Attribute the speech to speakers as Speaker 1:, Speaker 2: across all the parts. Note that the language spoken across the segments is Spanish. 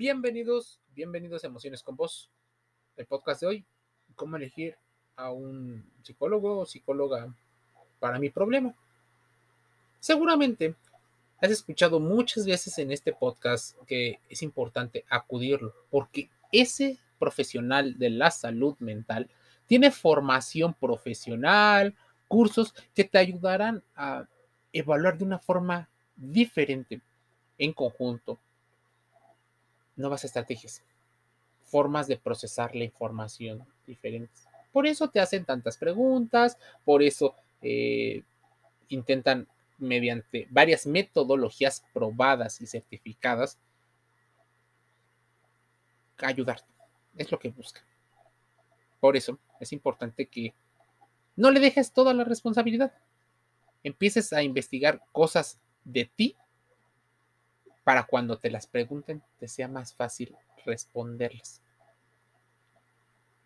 Speaker 1: Bienvenidos, bienvenidos a Emociones con Vos. El podcast de hoy, cómo elegir a un psicólogo o psicóloga para mi problema. Seguramente has escuchado muchas veces en este podcast que es importante acudirlo, porque ese profesional de la salud mental tiene formación profesional, cursos que te ayudarán a evaluar de una forma diferente, en conjunto, nuevas estrategias, formas de procesar la información diferentes. Por eso te hacen tantas preguntas, por eso eh, intentan mediante varias metodologías probadas y certificadas ayudarte. Es lo que buscan. Por eso es importante que no le dejes toda la responsabilidad. Empieces a investigar cosas de ti para cuando te las pregunten te sea más fácil responderlas.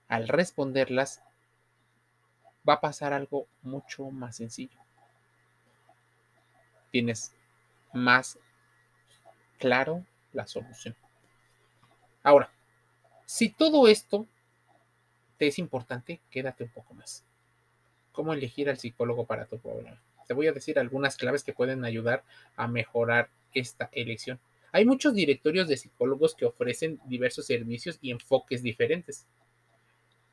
Speaker 1: Al responderlas va a pasar algo mucho más sencillo. Tienes más claro la solución. Ahora, si todo esto te es importante, quédate un poco más. ¿Cómo elegir al psicólogo para tu problema? Te voy a decir algunas claves que pueden ayudar a mejorar esta elección. Hay muchos directorios de psicólogos que ofrecen diversos servicios y enfoques diferentes.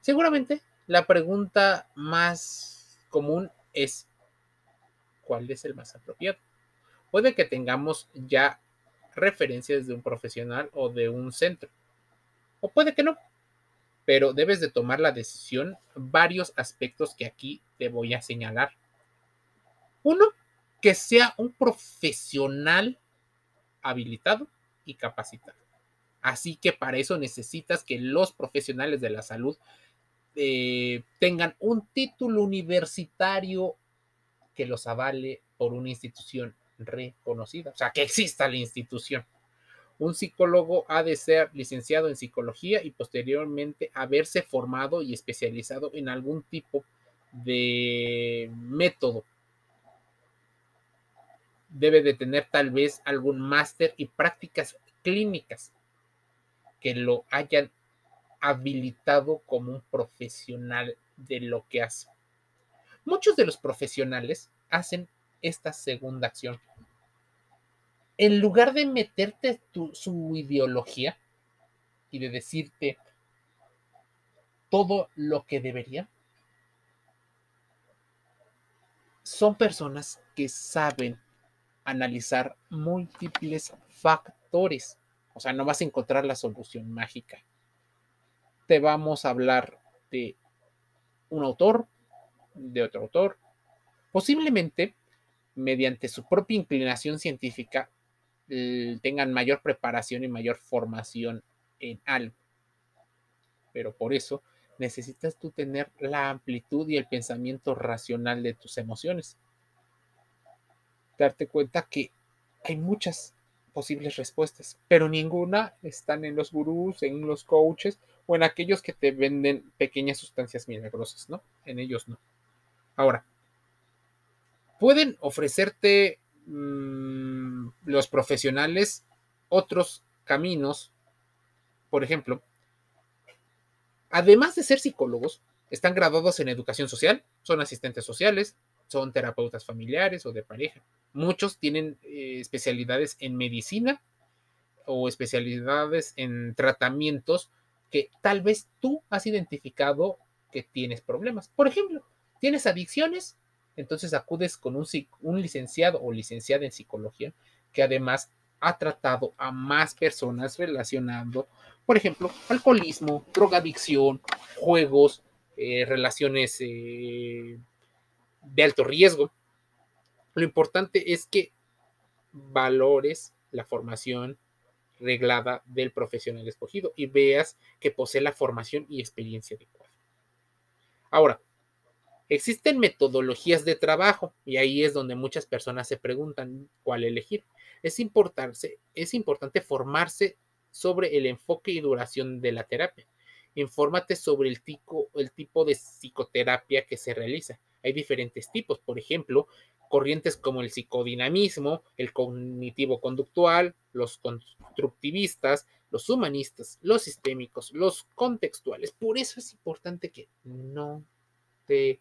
Speaker 1: Seguramente la pregunta más común es, ¿cuál es el más apropiado? Puede que tengamos ya referencias de un profesional o de un centro, o puede que no, pero debes de tomar la decisión varios aspectos que aquí te voy a señalar. Uno, que sea un profesional habilitado y capacitado. Así que para eso necesitas que los profesionales de la salud eh, tengan un título universitario que los avale por una institución reconocida, o sea, que exista la institución. Un psicólogo ha de ser licenciado en psicología y posteriormente haberse formado y especializado en algún tipo de método debe de tener tal vez algún máster y prácticas clínicas que lo hayan habilitado como un profesional de lo que hace. Muchos de los profesionales hacen esta segunda acción. En lugar de meterte su ideología y de decirte todo lo que debería, son personas que saben analizar múltiples factores. O sea, no vas a encontrar la solución mágica. Te vamos a hablar de un autor, de otro autor, posiblemente mediante su propia inclinación científica tengan mayor preparación y mayor formación en algo. Pero por eso necesitas tú tener la amplitud y el pensamiento racional de tus emociones darte cuenta que hay muchas posibles respuestas, pero ninguna están en los gurús, en los coaches o en aquellos que te venden pequeñas sustancias milagrosas, ¿no? En ellos no. Ahora, pueden ofrecerte mm, los profesionales otros caminos, por ejemplo, además de ser psicólogos, están graduados en educación social, son asistentes sociales, son terapeutas familiares o de pareja. Muchos tienen eh, especialidades en medicina o especialidades en tratamientos que tal vez tú has identificado que tienes problemas. Por ejemplo, tienes adicciones, entonces acudes con un, licenciado o licenciada en psicología que además ha tratado a más personas relacionando, por ejemplo, alcoholismo, drogadicción, juegos, eh, relaciones eh, de alto riesgo. Lo importante es que valores la formación reglada del profesional escogido y veas que posee la formación y experiencia adecuada. Ahora, existen metodologías de trabajo y ahí es donde muchas personas se preguntan cuál elegir. Es, es importante formarse sobre el enfoque y duración de la terapia. Infórmate sobre el el tipo de psicoterapia que se realiza. Hay diferentes tipos, por ejemplo, corrientes como el psicodinamismo, el cognitivo conductual, los constructivistas, los humanistas, los sistémicos, los contextuales. Por eso es importante que no te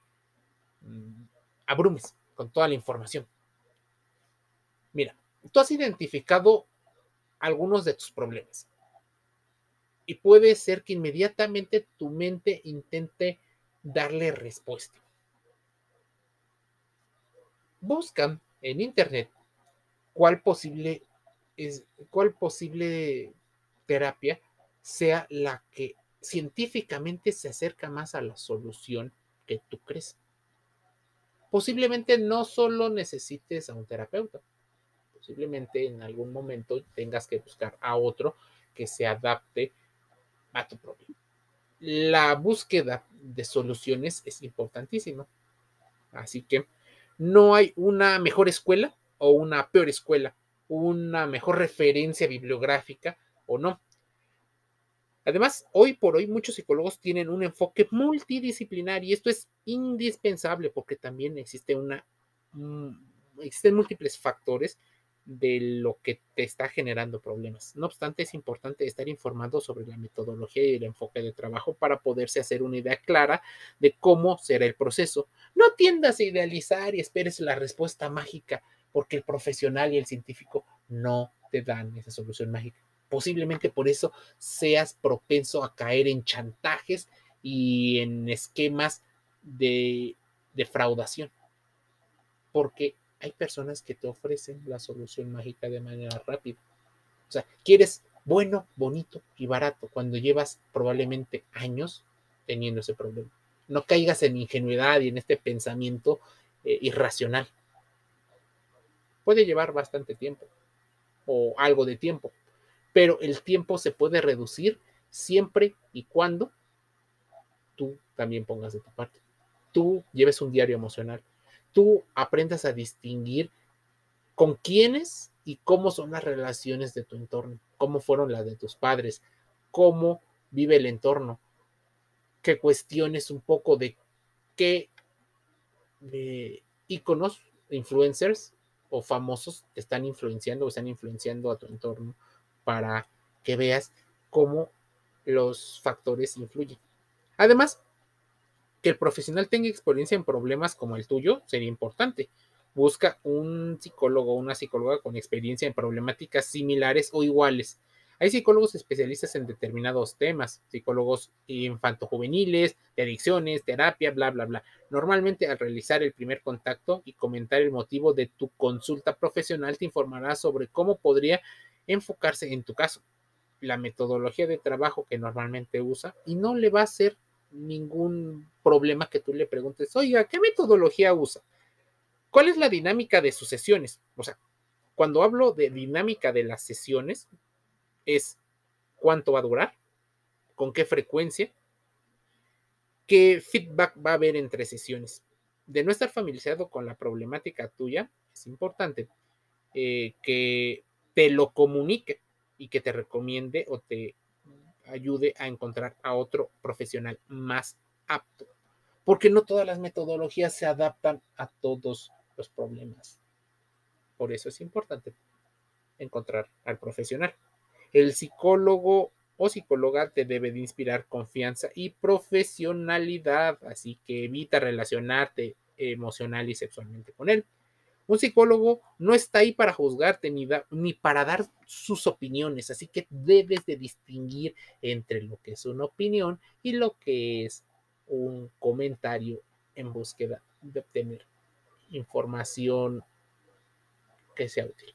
Speaker 1: mm, abrumes con toda la información. Mira, tú has identificado algunos de tus problemas y puede ser que inmediatamente tu mente intente darle respuesta. Buscan en internet cuál posible es cuál posible terapia sea la que científicamente se acerca más a la solución que tú crees. Posiblemente no solo necesites a un terapeuta, posiblemente en algún momento tengas que buscar a otro que se adapte a tu problema. La búsqueda de soluciones es importantísima. Así que no hay una mejor escuela o una peor escuela, una mejor referencia bibliográfica o no. Además, hoy por hoy muchos psicólogos tienen un enfoque multidisciplinar y esto es indispensable porque también existe una, mm, existen múltiples factores de lo que te está generando problemas. No obstante, es importante estar informado sobre la metodología y el enfoque de trabajo para poderse hacer una idea clara de cómo será el proceso. No tiendas a idealizar y esperes la respuesta mágica, porque el profesional y el científico no te dan esa solución mágica. Posiblemente por eso seas propenso a caer en chantajes y en esquemas de defraudación, porque hay personas que te ofrecen la solución mágica de manera rápida. O sea, quieres bueno, bonito y barato cuando llevas probablemente años teniendo ese problema. No caigas en ingenuidad y en este pensamiento eh, irracional. Puede llevar bastante tiempo o algo de tiempo, pero el tiempo se puede reducir siempre y cuando tú también pongas de tu parte. Tú lleves un diario emocional tú aprendas a distinguir con quiénes y cómo son las relaciones de tu entorno, cómo fueron las de tus padres, cómo vive el entorno, que cuestiones un poco de qué de iconos, influencers o famosos te están influenciando o están influenciando a tu entorno para que veas cómo los factores influyen. Además, que el profesional tenga experiencia en problemas como el tuyo sería importante. Busca un psicólogo o una psicóloga con experiencia en problemáticas similares o iguales. Hay psicólogos especialistas en determinados temas, psicólogos infantojuveniles, de adicciones, terapia, bla, bla, bla. Normalmente al realizar el primer contacto y comentar el motivo de tu consulta profesional te informará sobre cómo podría enfocarse en tu caso, la metodología de trabajo que normalmente usa y no le va a ser ningún problema que tú le preguntes, oiga, ¿qué metodología usa? ¿Cuál es la dinámica de sus sesiones? O sea, cuando hablo de dinámica de las sesiones, es cuánto va a durar, con qué frecuencia, qué feedback va a haber entre sesiones. De no estar familiarizado con la problemática tuya, es importante eh, que te lo comunique y que te recomiende o te ayude a encontrar a otro profesional más apto, porque no todas las metodologías se adaptan a todos los problemas. Por eso es importante encontrar al profesional. El psicólogo o psicóloga te debe de inspirar confianza y profesionalidad, así que evita relacionarte emocional y sexualmente con él. Un psicólogo no está ahí para juzgarte ni, para dar sus opiniones, así que debes de distinguir entre lo que es una opinión y lo que es un comentario en búsqueda de obtener información que sea útil.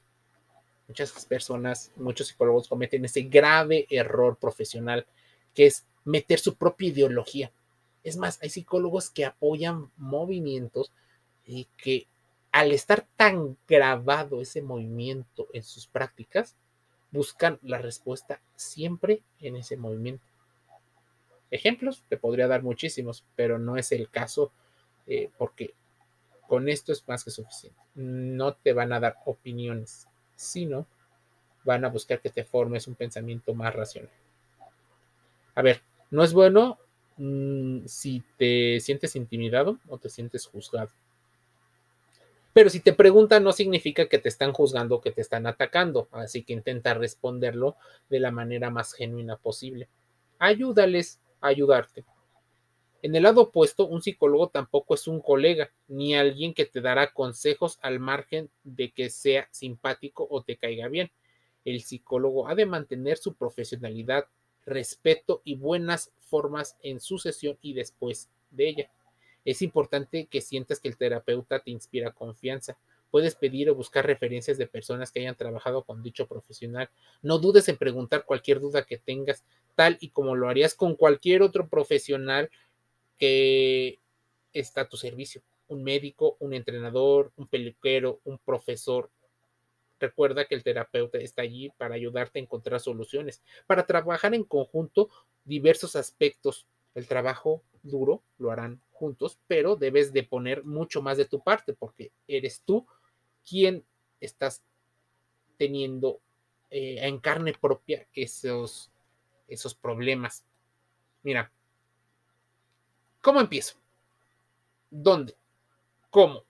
Speaker 1: Muchas personas, muchos psicólogos cometen ese grave error profesional que es meter su propia ideología. Es más, hay psicólogos que apoyan movimientos y que al estar tan grabado ese movimiento en sus prácticas, buscan la respuesta siempre en ese movimiento. Ejemplos, te podría dar muchísimos, pero no es el caso eh, porque con esto es más que suficiente. No te van a dar opiniones, sino van a buscar que te formes un pensamiento más racional. A ver, no es bueno mm, si te sientes intimidado o te sientes juzgado Pero si te preguntan, no significa que te están juzgando que te están atacando. Así que intenta responderlo de la manera más genuina posible. Ayúdales a ayudarte. En el lado opuesto, un psicólogo tampoco es un colega, ni alguien que te dará consejos al margen de que sea simpático o te caiga bien. El psicólogo ha de mantener su profesionalidad, respeto y buenas formas en su sesión y después de ella. Es importante que sientas que el terapeuta te inspira confianza. Puedes pedir o buscar referencias de personas que hayan trabajado con dicho profesional. No dudes en preguntar cualquier duda que tengas, tal y como lo harías con cualquier otro profesional que está a tu servicio. Un médico, un entrenador, un peluquero, un profesor. Recuerda que el terapeuta está allí para ayudarte a encontrar soluciones, para trabajar en conjunto diversos aspectos. El trabajo duro lo harán juntos, pero debes de poner mucho más de tu parte porque eres tú quien estás teniendo eh, en carne propia esos, esos problemas. Mira, ¿cómo empiezo? ¿Dónde? ¿Cómo?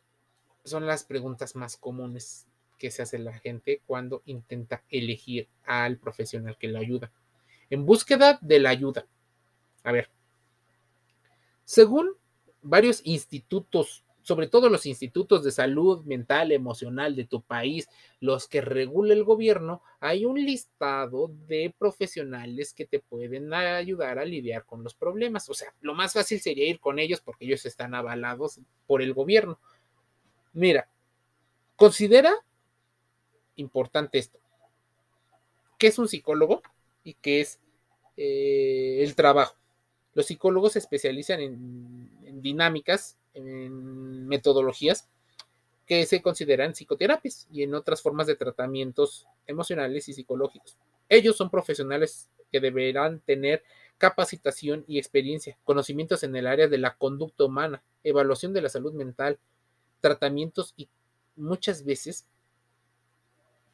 Speaker 1: Son las preguntas más comunes que se hace la gente cuando intenta elegir al profesional que lo ayuda. En búsqueda de la ayuda. A ver, según varios institutos, sobre todo los institutos de salud mental, emocional de tu país, los que regula el gobierno, hay un listado de profesionales que te pueden ayudar a lidiar con los problemas. O sea, lo más fácil sería ir con ellos porque ellos están avalados por el gobierno. Mira, considera importante esto. ¿Qué es un psicólogo y qué es eh, el trabajo? Los psicólogos se especializan en, dinámicas, en metodologías que se consideran psicoterapias y en otras formas de tratamientos emocionales y psicológicos. Ellos son profesionales que deberán tener capacitación y experiencia, conocimientos en el área de la conducta humana, evaluación de la salud mental, tratamientos y muchas veces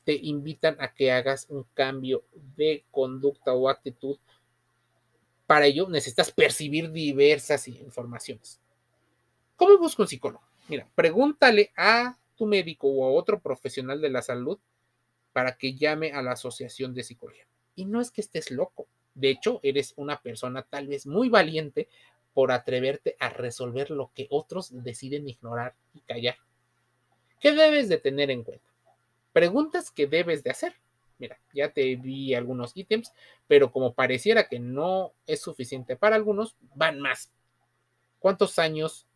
Speaker 1: te invitan a que hagas un cambio de conducta o actitud para ello necesitas percibir diversas informaciones. ¿Cómo busco un psicólogo? Mira, pregúntale a tu médico o a otro profesional de la salud para que llame a la asociación de psicología. Y no es que estés loco. De hecho, eres una persona tal vez muy valiente por atreverte a resolver lo que otros deciden ignorar y callar. ¿Qué debes de tener en cuenta? Preguntas que debes de hacer. Mira, ya te vi algunos ítems, pero como pareciera que no es suficiente para algunos, van más. ¿Cuántos años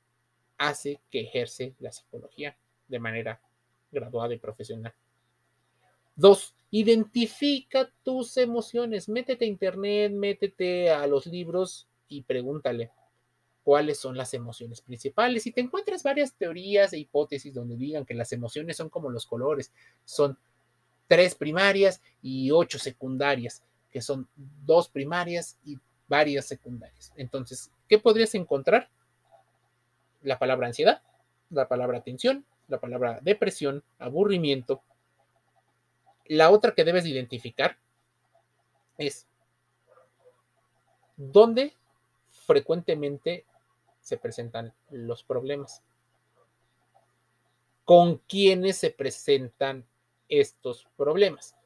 Speaker 1: hace que ejerce la psicología de manera graduada y profesional? Dos, identifica tus emociones. Métete a internet, métete a los libros y pregúntale cuáles son las emociones principales. Y te encuentras varias teorías e hipótesis donde digan que las emociones son como los colores, son tres primarias y ocho secundarias, que son dos primarias y varias secundarias. Entonces, ¿qué podrías encontrar? La palabra ansiedad, la palabra tensión, la palabra depresión, aburrimiento. La otra que debes identificar es dónde frecuentemente se presentan los problemas, con quiénes se presentan estos problemas.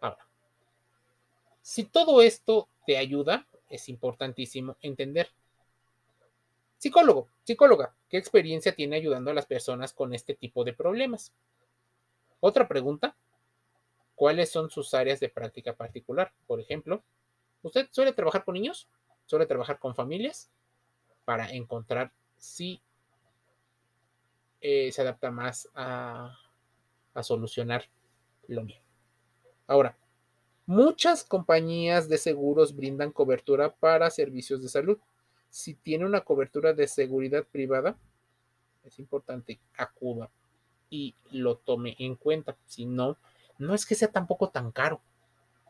Speaker 1: Ahora, si todo esto te ayuda, es importantísimo entender. Psicólogo, psicóloga, ¿qué experiencia tiene ayudando a las personas con este tipo de problemas? Otra pregunta, ¿cuáles son sus áreas de práctica particular? Por ejemplo, ¿usted suele trabajar con niños? ¿Suele trabajar con familias? Para encontrar si eh, se adapta más a a solucionar lo mismo. Ahora, muchas compañías de seguros brindan cobertura para servicios de salud. Si tiene una cobertura de seguridad privada, es importante acuda y lo tome en cuenta. Si no, no es que sea tampoco tan caro.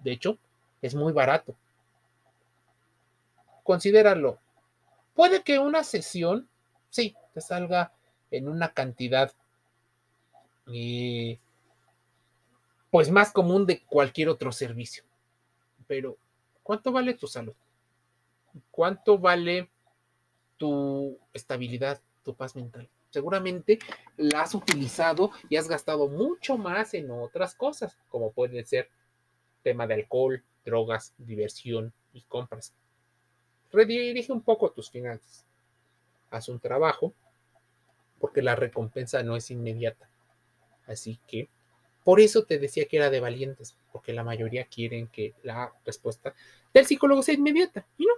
Speaker 1: De hecho, es muy barato. Considéralo. Puede que una sesión, sí, te salga en una cantidad pues más común de cualquier otro servicio. Pero, ¿cuánto vale tu salud? ¿Cuánto vale tu estabilidad, tu paz mental? seguramente la has utilizado y has gastado mucho más en otras cosas, como puede ser tema de alcohol, drogas, diversión y compras. Redirige un poco tus finanzas. Haz un trabajo porque la recompensa no es inmediata. Así que por eso te decía que era de valientes, porque la mayoría quieren que la respuesta del psicólogo sea inmediata. Y no,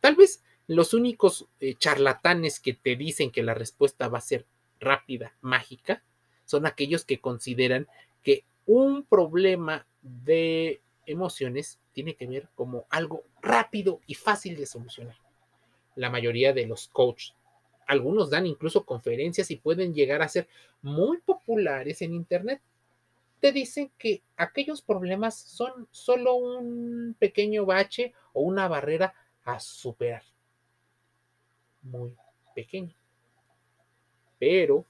Speaker 1: tal vez los únicos eh, charlatanes que te dicen que la respuesta va a ser rápida, mágica, son aquellos que consideran que un problema de emociones tiene que ver como algo rápido y fácil de solucionar. La mayoría de los coaches, algunos dan incluso conferencias y pueden llegar a ser muy populares en Internet. Te dicen que aquellos problemas son solo un pequeño bache o una barrera a superar. Muy pequeño. Pero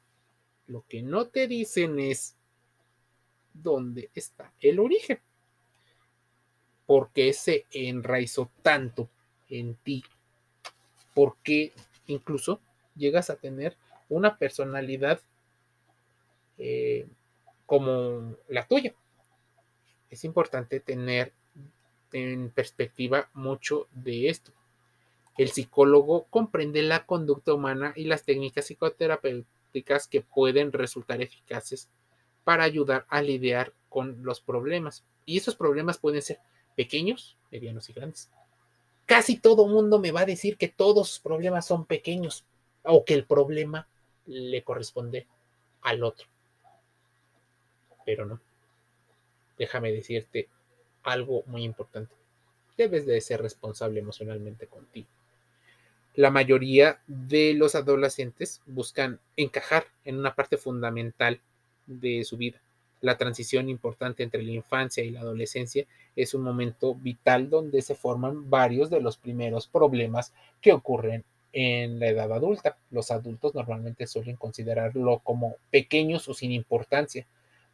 Speaker 1: lo que no te dicen es dónde está el origen por qué se enraizó tanto en ti, por qué incluso llegas a tener una personalidad eh, como la tuya. Es importante tener en perspectiva mucho de esto. El psicólogo comprende la conducta humana y las técnicas psicoterapéuticas que pueden resultar eficaces para ayudar a lidiar con los problemas. Y esos problemas pueden ser pequeños, medianos y grandes. Casi todo mundo me va a decir que todos sus problemas son pequeños o que el problema le corresponde al otro. Pero no. Déjame decirte algo muy importante. Debes de ser responsable emocionalmente contigo. La mayoría de los adolescentes buscan encajar en una parte fundamental de su vida la transición importante entre la infancia y la adolescencia es un momento vital donde se forman varios de los primeros problemas que ocurren en la edad adulta. Los adultos normalmente suelen considerarlo como pequeños o sin importancia.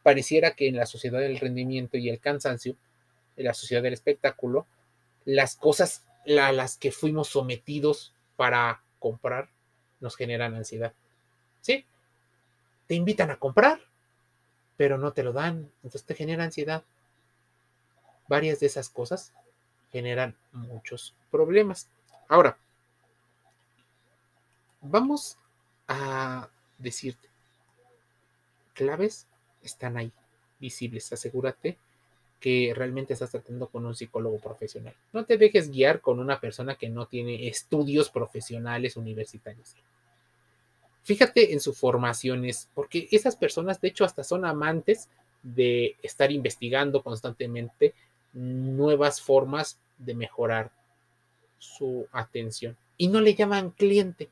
Speaker 1: Pareciera que en la sociedad del rendimiento y el cansancio, en la sociedad del espectáculo, las cosas a las que fuimos sometidos para comprar nos generan ansiedad. ¿Sí? Te invitan a comprar, pero no te lo dan, entonces te genera ansiedad. Varias de esas cosas generan muchos problemas. Ahora, vamos a decirte, claves están ahí, visibles. Asegúrate que realmente estás tratando con un psicólogo profesional. No te dejes guiar con una persona que no tiene estudios profesionales universitarios. Fíjate en sus formaciones, porque esas personas de hecho hasta son amantes de estar investigando constantemente nuevas formas de mejorar su atención. Y no le llaman cliente,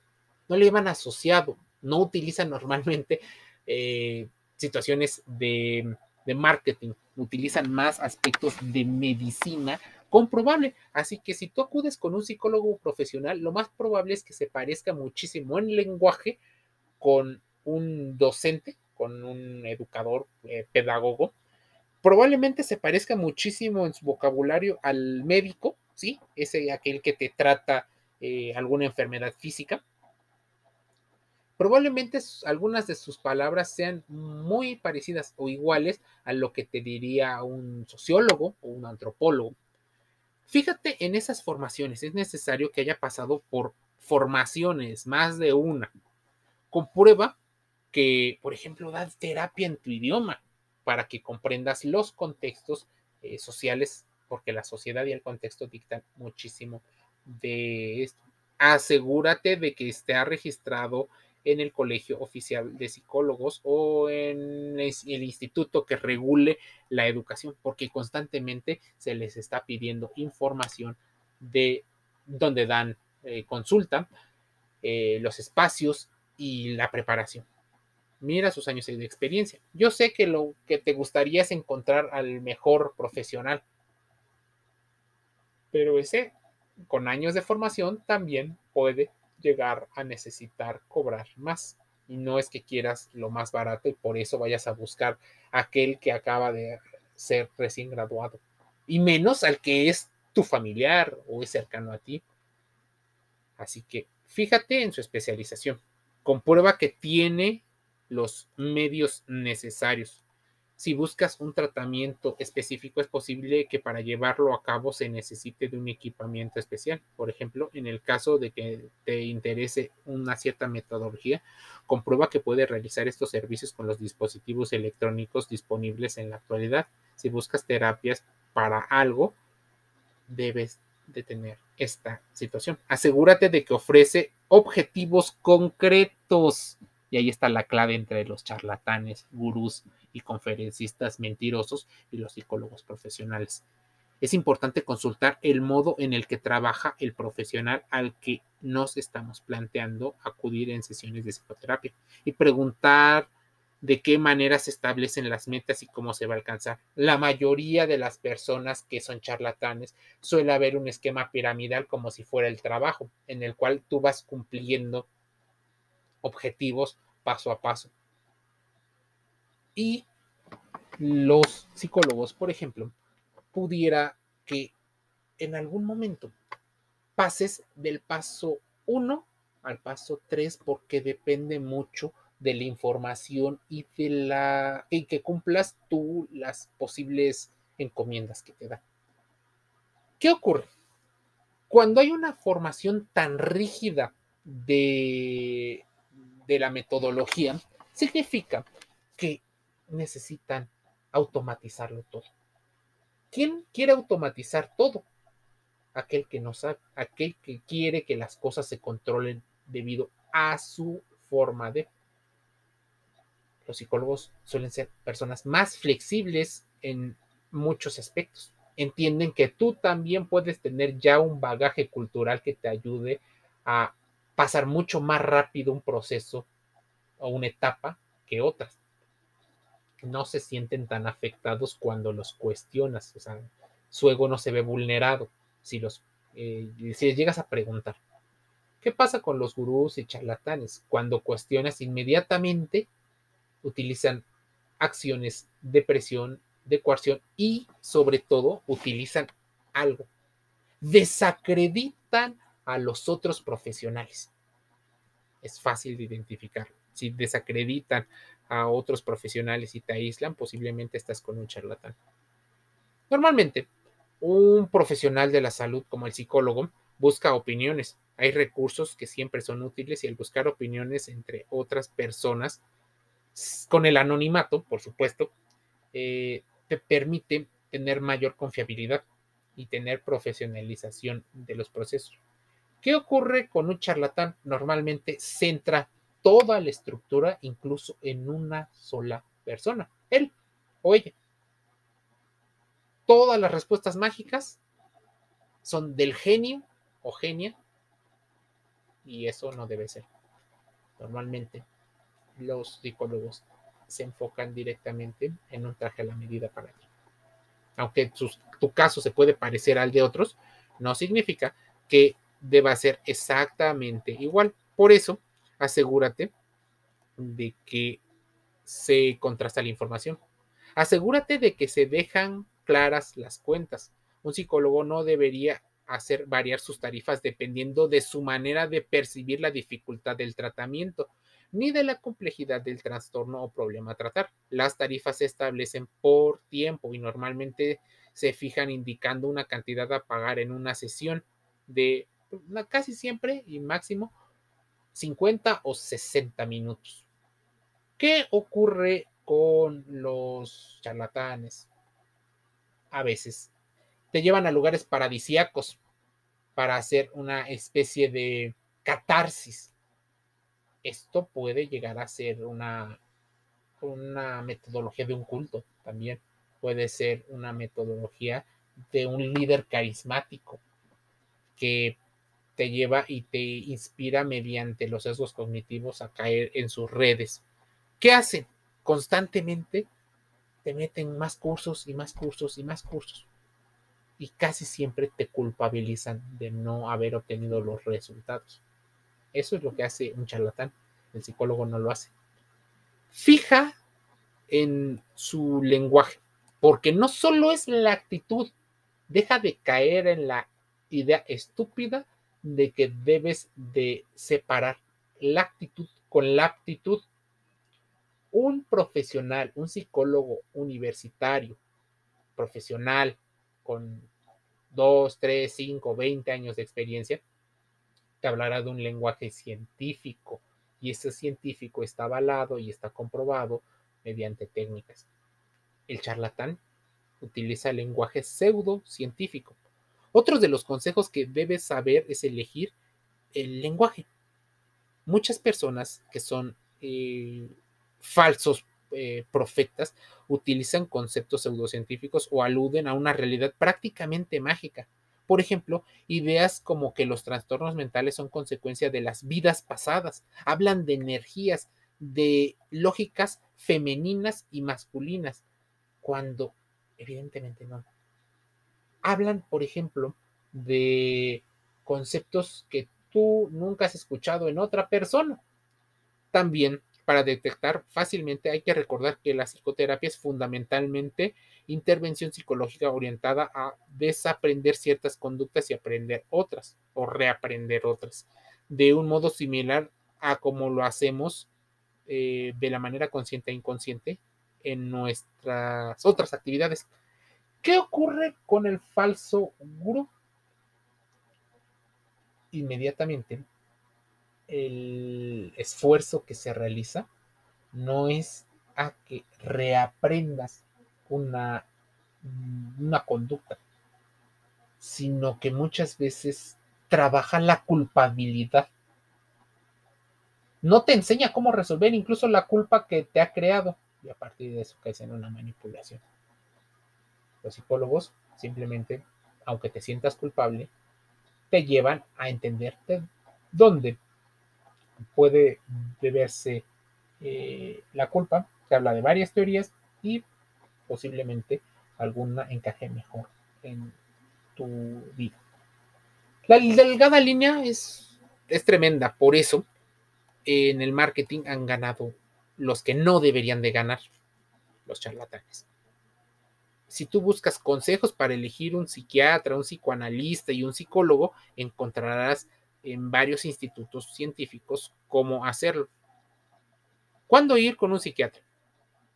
Speaker 1: no le llaman asociado, no utilizan normalmente eh, situaciones de, de marketing, utilizan más aspectos de medicina comprobable. Así que si tú acudes con un psicólogo profesional, lo más probable es que se parezca muchísimo en lenguaje con un docente, con un educador, eh, pedagogo, probablemente se parezca muchísimo en su vocabulario al médico, ¿sí? Ese aquel que te trata eh, alguna enfermedad física. Probablemente algunas de sus palabras sean muy parecidas o iguales a lo que te diría un sociólogo o un antropólogo. Fíjate en esas formaciones, es necesario que haya pasado por formaciones, más de una, comprueba que, por ejemplo, das terapia en tu idioma para que comprendas los contextos eh, sociales, porque la sociedad y el contexto dictan muchísimo de esto. Asegúrate de que esté registrado en el Colegio Oficial de Psicólogos o en el instituto que regule la educación, porque constantemente se les está pidiendo información de donde dan eh, consulta, eh, los espacios y la preparación. Mira sus años de experiencia. Yo sé que lo que te gustaría es encontrar al mejor profesional, pero ese con años de formación también puede llegar a necesitar cobrar más. Y no es que quieras lo más barato y por eso vayas a buscar aquel que acaba de ser recién graduado. Y menos al que es tu familiar o es cercano a ti. Así que fíjate en su especialización Comprueba que tiene los medios necesarios. Si buscas un tratamiento específico, es posible que para llevarlo a cabo se necesite de un equipamiento especial. Por ejemplo, en el caso de que te interese una cierta metodología, comprueba que puede realizar estos servicios con los dispositivos electrónicos disponibles en la actualidad. Si buscas terapias para algo, debes de tener esta situación. Asegúrate de que ofrece objetivos concretos. Y ahí está la clave entre los charlatanes, gurús y conferencistas mentirosos y los psicólogos profesionales. Es importante consultar el modo en el que trabaja el profesional al que nos estamos planteando acudir en sesiones de psicoterapia y preguntar de qué manera se establecen las metas y cómo se va a alcanzar. La mayoría de las personas que son charlatanes suele haber un esquema piramidal como si fuera el trabajo, en el cual tú vas cumpliendo objetivos paso a paso. Y los psicólogos, por ejemplo, pudiera que en algún momento pases del paso 1 al paso 3 porque depende mucho de la información y de la y que cumplas tú las posibles encomiendas que te da. ¿Qué ocurre? Cuando hay una formación tan rígida de, de la metodología, significa que necesitan automatizarlo todo. ¿Quién quiere automatizar todo? Aquel que no sabe, aquel que quiere que las cosas se controlen debido a su forma de los psicólogos suelen ser personas más flexibles en muchos aspectos. Entienden que tú también puedes tener ya un bagaje cultural que te ayude a pasar mucho más rápido un proceso o una etapa que otras. No se sienten tan afectados cuando los cuestionas, o sea, su ego no se ve vulnerado si los eh, si llegas a preguntar. ¿Qué pasa con los gurús y charlatanes? Cuando cuestionas inmediatamente utilizan acciones de presión, de coerción y sobre todo utilizan algo. Desacreditan a los otros profesionales. Es fácil de identificar. Si desacreditan a otros profesionales y te aíslan, posiblemente estás con un charlatán. Normalmente, un profesional de la salud como el psicólogo busca opiniones. Hay recursos que siempre son útiles y el buscar opiniones entre otras personas con el anonimato, por supuesto, eh, te permite tener mayor confiabilidad y tener profesionalización de los procesos. ¿Qué ocurre con un charlatán? Normalmente centra toda la estructura incluso en una sola persona, él o ella. Todas las respuestas mágicas son del genio o genia y eso no debe ser. Normalmente los psicólogos se enfocan directamente en un traje a la medida para ti. Aunque tu caso se puede parecer al de otros, no significa que deba ser exactamente igual. Por eso, asegúrate de que se contrasta la información. Asegúrate de que se dejan claras las cuentas. Un psicólogo no debería hacer variar sus tarifas dependiendo de su manera de percibir la dificultad del tratamiento ni de la complejidad del trastorno o problema a tratar. Las tarifas se establecen por tiempo y normalmente se fijan indicando una cantidad a pagar en una sesión de casi siempre y máximo 50 o 60 minutos. ¿Qué ocurre con los charlatanes? A veces te llevan a lugares paradisíacos para hacer una especie de catarsis esto puede llegar a ser una, una metodología de un culto también. Puede ser una metodología de un líder carismático que te lleva y te inspira mediante los sesgos cognitivos a caer en sus redes. ¿Qué hacen? Constantemente te meten más cursos y más cursos y más cursos. Y casi siempre te culpabilizan de no haber obtenido los resultados. Eso es lo que hace un charlatán. El psicólogo no lo hace. Fija en su lenguaje, porque no solo es la actitud, deja de caer en la idea estúpida de que debes de separar la actitud con la aptitud. Un profesional, un psicólogo universitario, profesional, con 2, 3, 5, 20 años de experiencia, te hablará de un lenguaje científico y ese científico está avalado y está comprobado mediante técnicas. El charlatán utiliza lenguaje pseudocientífico. Otro de los consejos que debes saber es elegir el lenguaje. Muchas personas que son eh, falsos eh, profetas utilizan conceptos pseudocientíficos o aluden a una realidad prácticamente mágica. Por ejemplo, ideas como que los trastornos mentales son consecuencia de las vidas pasadas. Hablan de energías, de lógicas femeninas y masculinas, cuando evidentemente no. Hablan, por ejemplo, de conceptos que tú nunca has escuchado en otra persona. También para detectar fácilmente hay que recordar que la psicoterapia es fundamentalmente intervención psicológica orientada a desaprender ciertas conductas y aprender otras o reaprender otras, de un modo similar a como lo hacemos eh, de la manera consciente e inconsciente en nuestras otras actividades. ¿Qué ocurre con el falso gurú? Inmediatamente, el esfuerzo que se realiza no es a que reaprendas una, una conducta, sino que muchas veces trabaja la culpabilidad. No te enseña cómo resolver incluso la culpa que te ha creado y a partir de eso caes en una manipulación. Los psicólogos simplemente, aunque te sientas culpable, te llevan a entenderte dónde puede deberse eh, la culpa. Te habla de varias teorías y posiblemente alguna encaje mejor en tu vida. La delgada línea es, es tremenda, por eso en el marketing han ganado los que no deberían de ganar, los charlatanes. Si tú buscas consejos para elegir un psiquiatra, un psicoanalista y un psicólogo, encontrarás en varios institutos científicos cómo hacerlo. ¿Cuándo ir con un psiquiatra?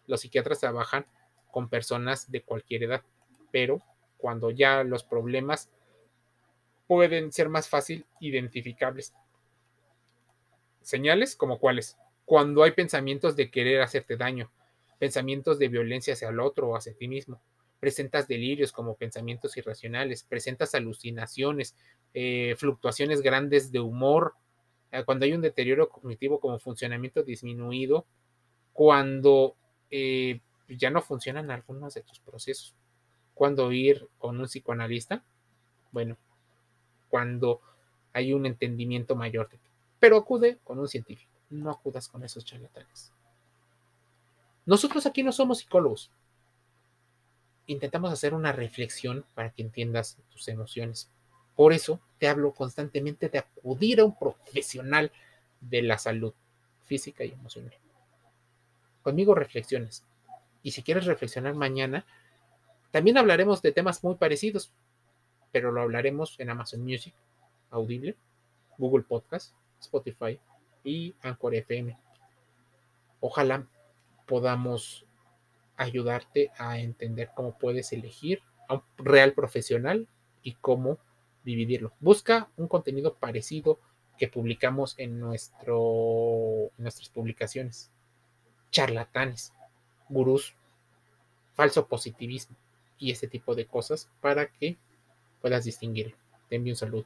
Speaker 1: Los psiquiatras trabajan con personas de cualquier edad, pero cuando ya los problemas pueden ser más fácil identificables. Señales como cuáles? cuando hay pensamientos de querer hacerte daño, pensamientos de violencia hacia el otro o hacia ti mismo, presentas delirios como pensamientos irracionales, presentas alucinaciones, eh, fluctuaciones grandes de humor, eh, cuando hay un deterioro cognitivo como funcionamiento disminuido, cuando eh, ya no funcionan algunos de tus procesos. Cuando ir con un psicoanalista, bueno, cuando hay un entendimiento mayor de ti, pero acude con un científico no acudas con esos charlatanes. Nosotros aquí no somos psicólogos. Intentamos hacer una reflexión para que entiendas tus emociones. Por eso te hablo constantemente de acudir a un profesional de la salud física y emocional. Conmigo reflexiones. Y si quieres reflexionar mañana, también hablaremos de temas muy parecidos, pero lo hablaremos en Amazon Music, Audible, Google Podcast, Spotify, y Anchor FM. Ojalá podamos ayudarte a entender cómo puedes elegir a un real profesional y cómo dividirlo. Busca un contenido parecido que publicamos en, nuestro, nuestras publicaciones. Charlatanes, gurús, falso positivismo y ese tipo de cosas para que puedas distinguir. Te envío un saludo.